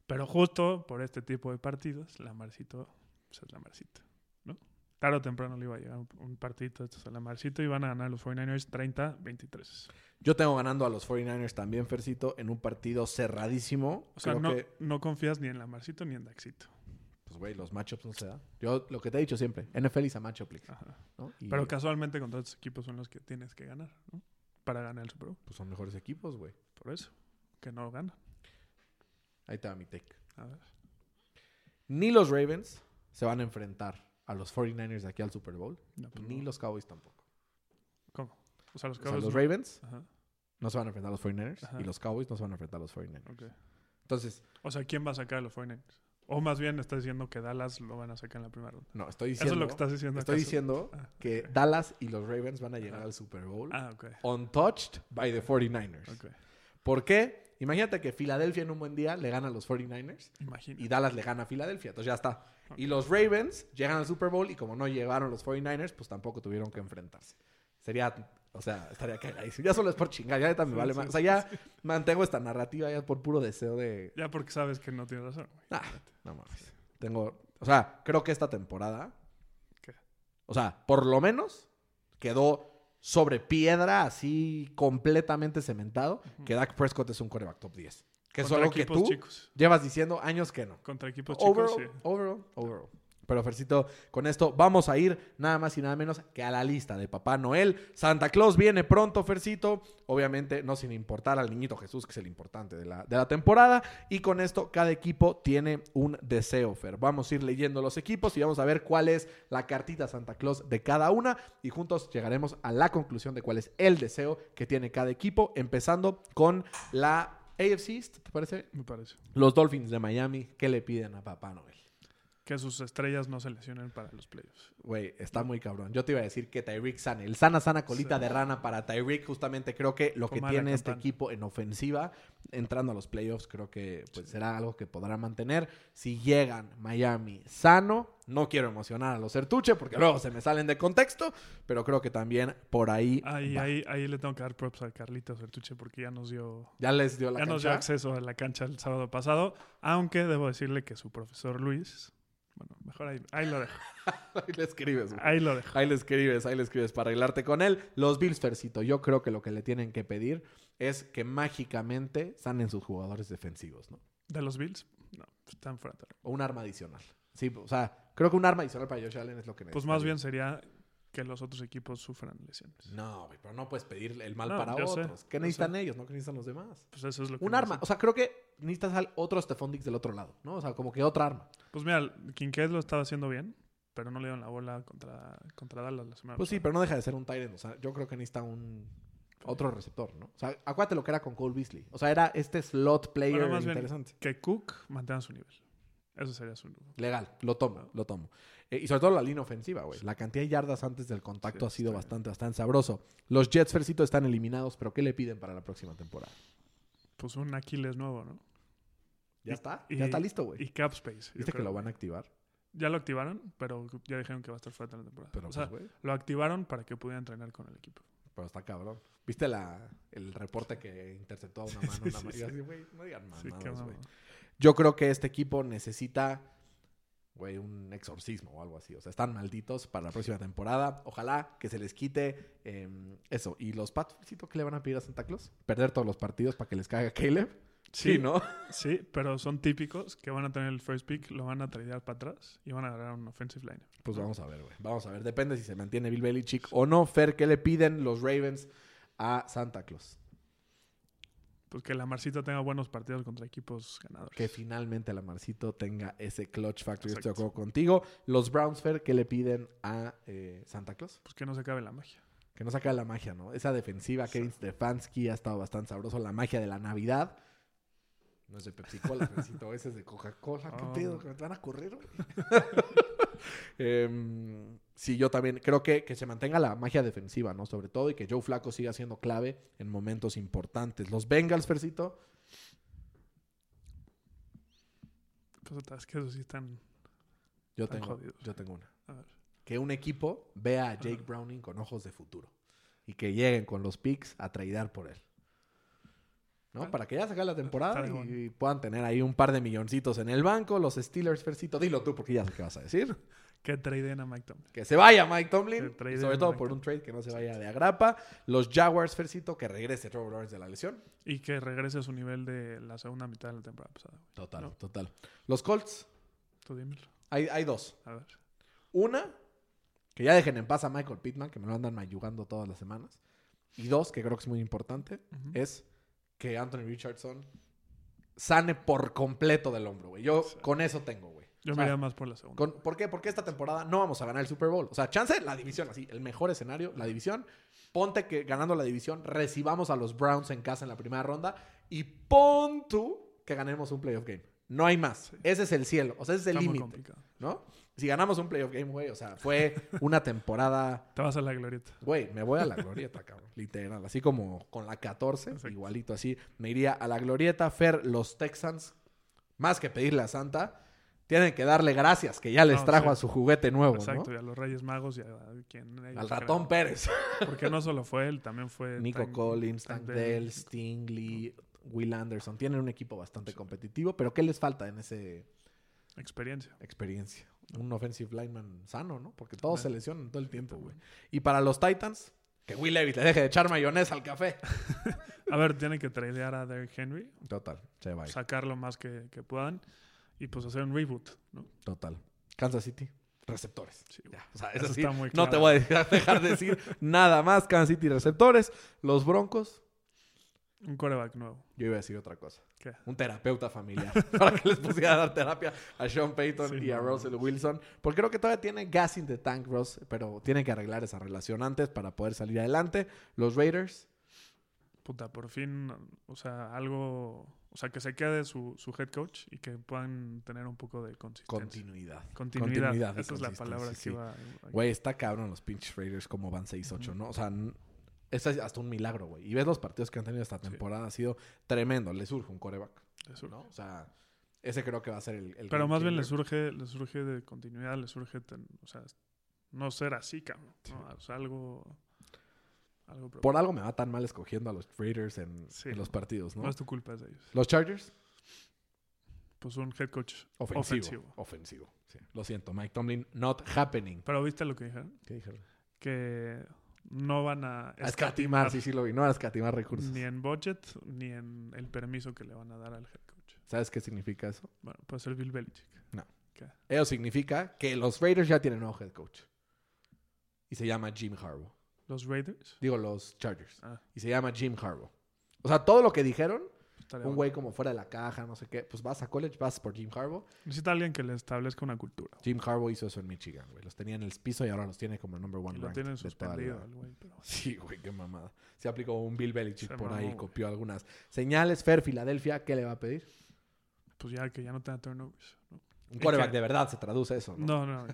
pero justo por este tipo de partidos Lamarcito pues es Lamarcito ¿no? tarde o temprano le iba a llegar un, un partidito de estos a Lamarcito y van a ganar los 49ers 30-23 Yo tengo ganando a los 49ers también, Fercito, en un partido cerradísimo. O sea, Creo no, que, no confías ni en Lamarcito ni en Daxito. Güey, los matchups no se dan. Yo lo que te he dicho siempre, NFL is a matchup league. ¿no? Y, Pero casualmente contra estos equipos son los que tienes que ganar, ¿no? Para ganar el Super Bowl. pues, son mejores equipos, güey. Por eso. Que no ganan. Ahí te va mi take. A ver. Ni los Ravens se van a enfrentar a los 49ers de aquí al Super Bowl, No, pues ni no. los Cowboys tampoco. ¿Cómo? O sea, los O sea, Cowboys los Ravens Ajá. no se van a enfrentar a los 49ers Ajá. y los Cowboys no se van a enfrentar a los 49ers. ok. Entonces, O sea, ¿quién va a sacar a los 49ers? O más bien estás diciendo que Dallas lo van a sacar en la primera ronda. no, estoy Eso diciendo, es lo que estás diciendo. estoy ¿acaso? diciendo Ah, que. Dallas y los Ravens van a llegar al Super Bowl Ah, ok. untouched by the 49ers. Ok. ¿Por qué? Imagínate que Filadelfia en un buen día le gana a los 49ers Imagina. y Dallas le gana a Filadelfia. Entonces ya está. Y los Ravens llegan al Super Bowl y como no llegaron los 49ers, pues tampoco tuvieron que enfrentarse. Sería, o sea, estaría cagadísimo. Ya solo es por chingar, ya neta me Sí, vale sí, más. O sea, ya mantengo esta narrativa ya por puro deseo de... Ya porque sabes que no tienes razón. güey. Ah, no mames. Tengo, o sea, creo que esta temporada, ¿Qué? o sea, por lo menos quedó sobre piedra, así completamente cementado, que Dak Prescott es un coreback top 10. Que es algo que tú chicos. llevas diciendo años que no. Contra equipos chicos, sí. overall, overall. Pero Fercito, con esto vamos a ir nada más y nada menos que a la lista de Papá Noel. Santa Claus viene pronto, Fercito. Obviamente, no sin importar al niñito Jesús, que es el importante de la, de la temporada. Y con esto, cada equipo tiene un deseo, Fer. Vamos a ir leyendo los equipos y vamos a ver cuál es la cartita Santa Claus de cada una. Y juntos llegaremos a la conclusión de cuál es el deseo que tiene cada equipo. Empezando con la AFC ¿te parece? Me parece. Los Dolphins de Miami, ¿qué le piden a Papá Noel? Que sus estrellas no se lesionen para los playoffs. Güey, está muy cabrón. Yo te iba a decir que Tyreek sane. El sana, sana colita Sí. de rana para Tyreek. Justamente creo que lo que Toma tiene este equipo en ofensiva, entrando a los playoffs, creo que pues, será algo que podrá mantener. Si llegan Miami sano, no quiero emocionar a los Certuche porque luego se me salen de contexto, pero creo que también por ahí. Ahí, va. ahí, ahí le tengo que dar props a Carlitos Sertuche porque ya nos dio Ya les dio la ya nos dio acceso a la cancha el sábado pasado, aunque debo decirle que su profesor Luis, bueno, mejor ahí, ahí lo dejo, [laughs] Ahí le escribes, güey. ahí lo dejo. Ahí le escribes, ahí le escribes para arreglarte con él. Los Bills, Fercito, yo creo que lo que le tienen que pedir es que mágicamente sanen sus jugadores defensivos, ¿no? ¿De los Bills? No, pues, están fuera. de- O un arma adicional. Sí, o sea, creo que un arma adicional para Josh Allen es lo que necesita. Pues más bien sería que los otros equipos sufran lesiones. No, güey, pero no puedes pedir el mal No, para sé, otros. ¿Qué necesitan ellos? No que necesitan los demás. Pues eso es lo que Un arma. O sea, creo que necesitas al otro Stephon Diggs del otro lado, ¿no? O sea, como que otra arma. Pues mira, Kincaid lo estaba haciendo bien, pero no le dieron la bola contra, contra Dallas la semana Pues sí, pero no deja de ser un Tyrant. O sea, yo creo que necesita un otro receptor, ¿no? O sea, acuérdate lo que era con Cole Beasley. O sea, era este slot player Bueno, más bien- interesante. Que Cook mantenga su nivel. Eso sería su... Legal, lo tomo, lo tomo. Eh, y sobre todo la línea ofensiva, güey. La cantidad de yardas antes del contacto Sí, ha sido bastante, bastante sabroso. Los Jets, Fercito, están eliminados, pero ¿qué le piden para la próxima temporada? Pues un Aquiles nuevo, ¿no? ¿Ya Y- está? y- ya está listo, güey. Y Cap Space. ¿Viste que lo van a activar? Ya lo activaron, pero ya dijeron que va a estar fuera de la temporada. Pero, o sea, pues, güey, lo activaron para que pudiera entrenar con el equipo. pero está cabrón. ¿Viste la, el reporte que interceptó a una [laughs] mano? Sí, una sí, mano? Y sí. así, güey, no digan mamadas, güey. Yo creo que este equipo necesita, güey, un exorcismo o algo así. O sea, están malditos para la próxima temporada. Ojalá que se les quite eh, eso. ¿Y los Pats, Fercito, qué le van a pedir a Santa Claus? ¿Perder todos los partidos para que les caiga Caleb? Sí, ¿no? Sí, pero son típicos que van a tener el first pick, lo van a tradear para atrás y van a agarrar un offensive line. Pues vamos a ver, güey. Vamos a ver. Depende si se mantiene Bill Belichick o no. Fer, ¿qué le piden los Ravens a Santa Claus? Pues que la Marcita tenga buenos partidos contra equipos ganadores. Que finalmente la Marcito tenga ese clutch factor. Yo estoy de acuerdo contigo. Los Browns, Fer, ¿qué le piden a eh, Santa Claus? Pues que no se acabe la magia. Que no saca la magia, ¿no? Esa defensiva, Kevin Stefanski ha estado bastante sabroso. La magia de la Navidad. No es de Pepsi Cola, Fercito, [laughs] ese es de Coca-Cola. ¿Qué Oh. pedo? ¿Que me van a correr, [laughs] Em, sí, yo también creo que, que se mantenga la magia defensiva, ¿no? Sobre todo, y que Joe Flaco siga siendo clave en momentos importantes. Los Bengals, Fercito, Pues que esos sí están. yo Están tengo, jodidos. yo tengo una. A ver. Que un equipo vea a Jake. Browning con ojos de futuro. Y que lleguen con los picks a tradear por él. ¿No? Para que ya se acabe la temporada y, puedan tener ahí un par de milloncitos en el banco. Los Steelers, Fercito, dilo tú porque ya sé qué vas a decir. Que tradeen a Mike Tomlin. Que se vaya Mike Tomlin. Sobre todo Mike por un trade que no se vaya de agrapa. Los Jaguars, Fercito, que regrese Trevor Lawrence de la lesión. Y que regrese a su nivel de la segunda mitad de la temporada pasada. Total, No. total. Los Colts, Tú dímelo. hay, hay dos. A ver. Una, que ya dejen en paz a Michael Pittman, que me lo andan mayugando todas las semanas. Y dos, que creo que es muy importante, es que Anthony Richardson sane por completo del hombro, güey. Yo Sí. con eso tengo, güey. Yo O me iría más por la segunda. con- ¿Por qué? Porque esta temporada no vamos a ganar el Super Bowl. O sea, chance la división, así, el mejor escenario, la división. Ponte que ganando la división recibamos a los Browns en casa en la primera ronda y pon tú que ganemos un playoff game. No hay más. Sí. Ese es el cielo. O sea, ese es el límite. ¿No? Si ganamos un playoff game, güey, o sea, fue una temporada [laughs] Te vas a la glorieta. Güey, me voy a la glorieta, cabrón. Literal. Así como con la 14, Exacto. igualito así. Me iría a la glorieta. Fer, los Texans, más que pedirle a Santa, tienen que darle gracias que ya les No, trajo sí. a su juguete nuevo, Exacto, ¿no? y a los Reyes Magos y a, a quien Al ratón Pérez. [laughs] Porque no solo fue él, también fue [laughs] Nico Tank- Collins, Tank Tank Dell. Stingley, Will Anderson. Tienen un equipo bastante competitivo, pero ¿qué les falta en esa Experiencia. experiencia? Un offensive lineman sano, ¿no? Porque todos se Claro. lesionan todo el tiempo, güey. Y para los Titans, que Will Levis le deje de echar mayonesa al café. [laughs] A ver, tienen que tradear a Derrick Henry, Total, se va. sacar lo más que, que puedan y pues hacer un reboot, ¿no? Total. Kansas City, receptores. Sí, Ya, o sea, Eso eso sí, está muy no te claro. voy a dejar, [laughs] dejar de decir nada más. Kansas City, receptores. Los Broncos, Un coreback nuevo. yo iba a decir otra cosa. ¿Qué? Un terapeuta familiar. [laughs] para que les pusiera a dar terapia a Sean Payton Sí, y a Russell. Wilson. Porque creo que todavía tiene gas in the tank, Ross. Pero tienen que arreglar esa relación antes para poder salir adelante. Los Raiders, Puta, por fin, o sea, algo, o sea, que se quede su, su head coach y que puedan tener un poco de consistencia. continuidad. Continuidad. continuidad Esa es la palabra que sí. iba. Güey, está cabrón los pinches Raiders como van 6-8, Ujú. ¿no? O sea, es hasta un milagro, güey. Y ves los partidos que han tenido esta Sí. temporada, ha sido tremendo. Le surge un coreback, Eso. ¿no? O sea, ese creo que va a ser el. el Pero más bien le surge, le surge de continuidad, le surge, ten- o sea, no ser así, cabrón. ¿no? O sea, algo, Por algo me va tan mal escogiendo a los Raiders en, Sí. en los partidos, ¿no? No es tu culpa, es de ellos. Los Chargers, Pues un head coach ofensivo. ofensivo. Lo siento, Mike Tomlin, not happening. Pero ¿viste lo que dijeron? ¿Qué dijeron? Que no van a A escatimar, sí, sí lo vi. No a escatimar recursos. ni en budget ni en el permiso que le van a dar al head coach. ¿Sabes qué significa eso? Bueno, puede ser Bill Belichick. No. ¿Qué? Eso significa que los Raiders ya tienen nuevo head coach. y se llama Jim Harbaugh. Los Raiders. Digo, los Chargers. Ah, Y se llama Jim Harbaugh. O sea, todo lo que dijeron, estaría un bueno. güey como fuera de la caja, no sé qué, pues vas a college, vas por Jim Harbaugh. Necesita alguien que le establezca una cultura. Jim Harbaugh hizo eso en Michigan, güey. Los tenía en el piso y ahora los tiene como el number one Y lo tienen suspendido el güey. pero- Sí, güey, qué mamada. Se aplicó un Bill Belichick Se por mamó, ahí, copió algunas señales. Fer, Filadelfia, ¿qué le va a pedir? Pues ya que ya no tenga turnovers. ¿no? Un ¿Y quarterback de verdad se traduce eso, ¿no? No, no.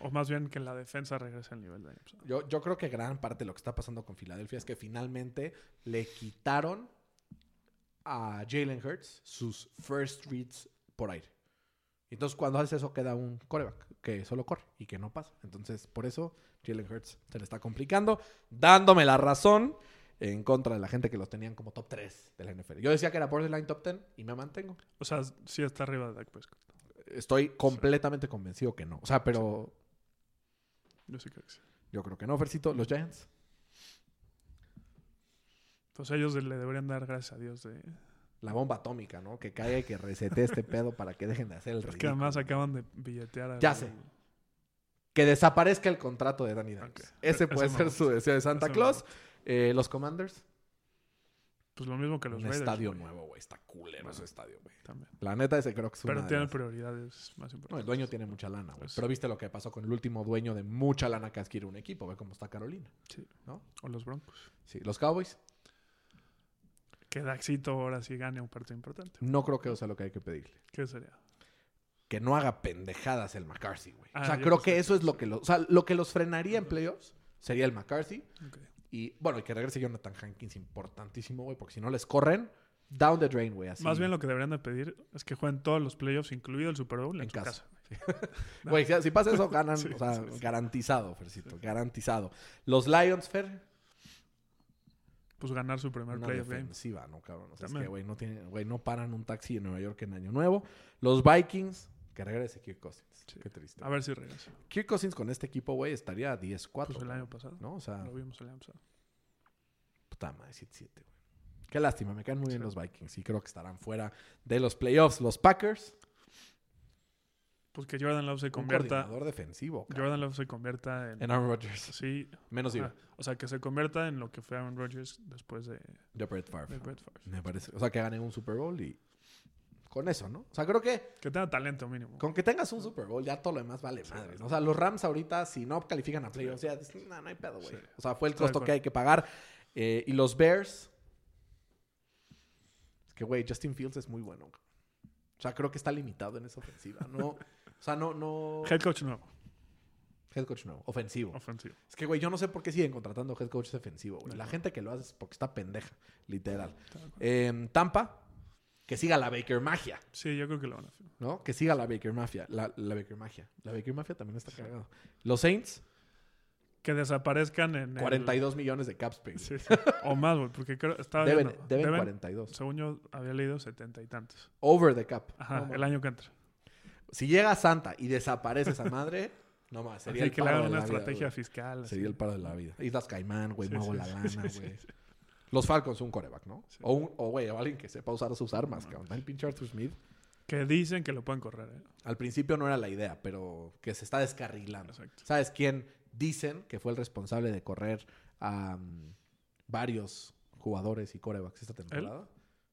o más bien que la defensa regrese al nivel de año pasado. Yo, yo creo que gran parte de lo que está pasando con Filadelfia es que finalmente le quitaron a Jalen Hurts sus first reads por aire. Entonces, cuando haces eso, queda un coreback que solo corre y que no pasa. Entonces, por eso Jalen Hurts se le está complicando, dándome la razón en contra de la gente que los tenían como top 3 de la NFL. Yo decía que era borderline top 10 y me mantengo. O sea, sí está arriba de Dak Prescott. Estoy completamente convencido que no. O sea, pero Yo sí creo que sí. yo creo que no, Fercito. Los Giants. Pues ellos le deberían dar gracias a Dios de... La bomba atómica, ¿no? Que caiga y que resete este pedo para que dejen de hacer el Es que ridículo. además acaban de billetear a... Ya sé. Que desaparezca el contrato de Danny Dimes. Ese puede ser su deseo de Santa Claus. Eh, los Commanders. Pues lo mismo que los un Raiders. estadio güey, nuevo, güey. Está culero ese estadio, güey. También. La neta, ese creo que es Pero tienen las- prioridades más No, importantes. el dueño tiene mucha lana, güey. Pues- Pero viste lo que pasó con el último dueño de mucha lana que adquiere un equipo. Ve cómo está Carolina, Sí. ¿no? O los Broncos. Sí, los Cowboys. Que Daxito ahora sí gane un partido importante. No creo que eso sea lo que hay que pedirle. ¿Qué sería? Que no haga pendejadas el McCarthy, güey. Ah, o sea, creo que eso es lo que los... O sea, lo que los frenaría en playoffs sería el McCarthy. Y bueno, y que regrese Jonathan Hankins, importantísimo, güey, porque si no les corren, down the drain, güey. Más bien lo que deberían de pedir es que jueguen todos los playoffs, incluido el Super Bowl, en, En su casa. [laughs] Güey, si, si pasa eso, ganan, [laughs] Sí, o sea, sí. garantizado, Fercito, garantizado. Los Lions, Fer, Pues ganar su primer una playoff game. ¿no, cabrón? O sea, es que, güey, no, tiene, güey, no paran un taxi en Nueva York en Año Nuevo. Los Vikings, que regrese Kirk Cousins. Sí. Qué triste. A ver si regresa. Kirk Cousins con este equipo, güey, estaría 10-4. Pues el año pasado. ¿No? O sea, Lo vimos el año pasado. puta madre, 7-7, güey. Qué lástima, me caen muy bien los Vikings y creo que estarán fuera de los playoffs. Los Packers, Pues que Jordan Love se un convierta. coordinador defensivo. Jordan Love se convierta en. En Aaron Rodgers. Sí. Menos ajá. O sea, que se convierta en lo que fue Aaron Rodgers después de, De Brett Favre. de Brett Favre. Me parece. O sea, que gane un Super Bowl y. Con eso, ¿no? O sea, creo que Que tenga talento mínimo. con que tengas un Super Bowl ya todo lo demás vale madre. ¿no? O sea, los Rams ahorita, si no califican a playoffs, ya dicen, no, no hay pedo, güey. Sí. O sea, fue el costo que hay que pagar. Eh, y los Bears. Es que, güey, Justin Fields es muy bueno. O sea, creo que está limitado en esa ofensiva. No, [laughs] o sea, no, no. Head coach nuevo, Head coach no, ofensivo. ofensivo. Es que, güey, yo no sé por qué siguen contratando head coaches ofensivo, güey. De La gente que lo hace es porque está pendeja, literal. Eh, Tampa, que siga la Baker Magia, Sí, yo creo que lo van a hacer. ¿no? Que siga la Baker Mafia. La, la Baker Magia. La Baker Mafia también está cagado. Los Saints, Que desaparezcan en. el- 42 millones de cap space. Sí, sí. O más, güey, porque creo, estaba Deben, deben deben, 42. según yo había leído, setenta y tantos. Over the cap. Ajá, No, el año que entra. Si llega Santa y desaparece esa madre, [laughs] no más. Sería Así el que le paro hagan de una la vida, estrategia fiscal. así. Sería el paro de la vida. Islas Caimán, güey, Sí, muevo sí, la lana, güey. sí, sí. Los Falcons, un coreback, ¿no? Sí. O, un, o, güey, o alguien que sepa usar sus armas, No, cabrón. El pinche Arthur Smith. Que dicen que lo pueden correr, ¿eh? Al principio no era la idea, pero que se está descarrilando. Exacto. ¿Sabes quién dicen que fue el responsable de correr a mm, varios jugadores y corebacks esta temporada?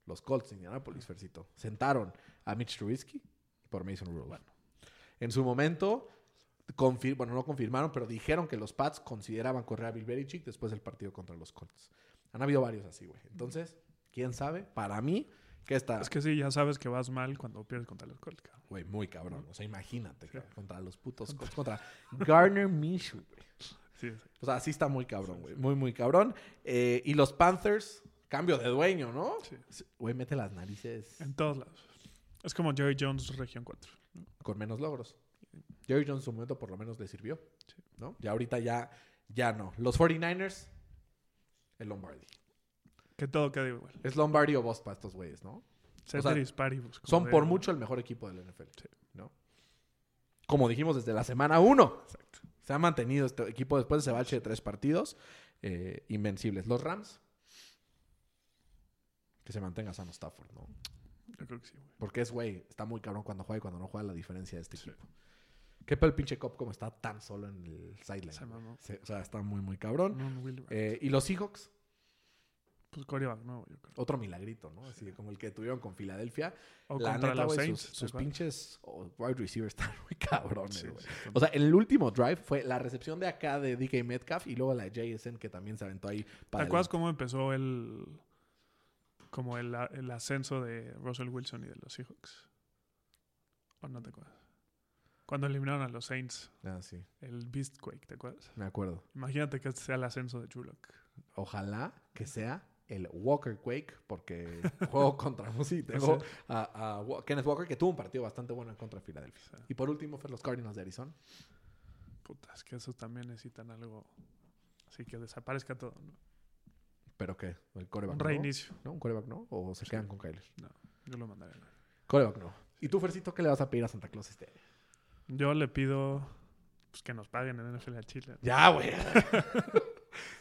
Los Colts de Indianapolis, Fercito. Sentaron a Mitch Trubisky por Mason Rudolph. En su momento, confir- bueno, no confirmaron, pero dijeron que los Pats consideraban correr a Bill Belichick después del partido contra los Colts. Han habido varios así, güey. Entonces, ¿quién sabe? Para mí, que está, Es que sí, ya sabes que vas mal cuando pierdes contra los Colts, cabrón. güey, muy cabrón. O sea, imagínate, Sí. cabrón, contra los putos Colts, contra Garner Minshew, güey. Sí, sí. O sea, sí está muy cabrón, güey. Muy, muy cabrón. Eh, y los Panthers, cambio de dueño, ¿no? Sí. Güey, mete las narices En todos lados. Es como Jerry Jones, Región 4. con menos logros. Jerry Jones en su momento por lo menos le sirvió, Sí. ¿no? Y ahorita ya, ya no. Los 49ers, el Lombardi. Que todo quede igual. Es Lombardi o Boss para estos güeyes, ¿no? Ceteris paribus. como Son de- por mucho el mejor equipo del NFL, Sí. ¿no? Como dijimos desde la semana 1. Exacto. Se ha mantenido este equipo después de ese bache de tres partidos eh, invencibles. Los Rams, que se mantenga sano Stafford, ¿no? Yo creo que sí, güey. Porque es, güey, está muy cabrón cuando juega y cuando no juega la diferencia de este Sí. equipo. Qué pedo el pinche Cop como está tan solo en el sideline. Se. Sí, o sea, está muy, muy cabrón. No. Eh, y los Seahawks, Pues coreback nuevo, yo creo. otro milagrito, ¿no? Así como el que tuvieron con Filadelfia. O La contra neta, los Saints. sus, ¿te pinches oh, wide receivers están [laughs] muy cabrones, güey. sí, O sea, el último drive fue la recepción de acá de DK Metcalf y luego la de JSN que también se aventó ahí ¿Te para acuerdas cómo empezó el como el, el ascenso de Russell Wilson y de los Seahawks? ¿O no te acuerdas? Cuando eliminaron a los Saints, Ah, sí, el Beastquake, ¿te acuerdas? me acuerdo. Imagínate que este sea el ascenso de Chulock. Ojalá que sea el Walker Quake, porque [laughs] juego contra Musi. Tengo a, a Kenneth Walker, que tuvo un partido bastante bueno en contra de Filadelfia. Sí. Y por último, fue los Cardinals de Arizona. Puta, es que esos también necesitan algo así que desaparezca todo, ¿no? ¿Pero qué? ¿El coreback Un no? reinicio. ¿No? ¿Un coreback no? ¿O se quedan con Kyler? Yo lo mandaré. Coreback no. ¿Y tú, Fercito, qué le vas a pedir a Santa Claus este año? Yo le pido pues, que nos paguen en NFL a Chile. Ya, güey. [laughs]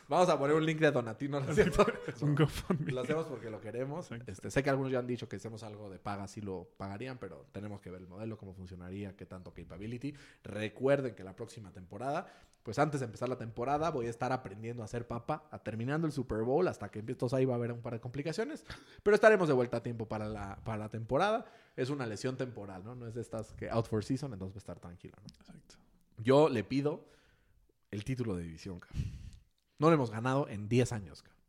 Vamos a poner un link de Donatino, ¿no? [laughs] Un GoFundMe. Lo hacemos porque lo queremos. Este, sé que algunos ya han dicho que hacemos algo de paga, sí lo pagarían, pero tenemos que ver el modelo, cómo funcionaría, qué tanto capability. Recuerden que la próxima temporada, pues antes de empezar la temporada, voy a estar aprendiendo a hacer papa, a terminando el Super Bowl, hasta que empieces ahí va a haber un par de complicaciones, pero estaremos de vuelta a tiempo para la, para la temporada. Es una lesión temporal, ¿no? No es de estas que out for season, entonces va a estar tranquilo, ¿no? Exacto. Yo le pido el título de división, cabrón. No lo hemos ganado en 10 años, cabrón.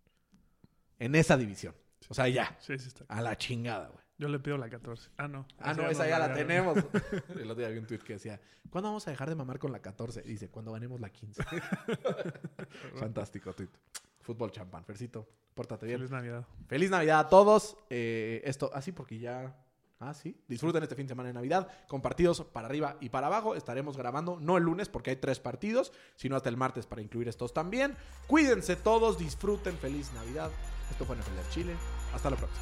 En esa división. O sea, ya. Sí, sí está. A la chingada, güey. Yo le pido la 14. Ah, no. Ah, no, esa ya la tenemos. [laughs] [laughs] El otro día vi un tweet que decía, ¿cuándo vamos a dejar de mamar con la 14? Y dice, cuando ganemos la 15. [laughs] Fantástico tweet. Fútbol champán. Fercito, pórtate bien. Feliz Navidad. Feliz Navidad a todos. Eh, esto, así porque ya. Ah, sí. Disfruten este fin de semana de Navidad con partidos para arriba y para abajo. Estaremos grabando no el lunes porque hay tres partidos, sino hasta el martes para incluir estos también. Cuídense todos, disfruten. Feliz Navidad. Esto fue NFL Chile. Hasta la próxima.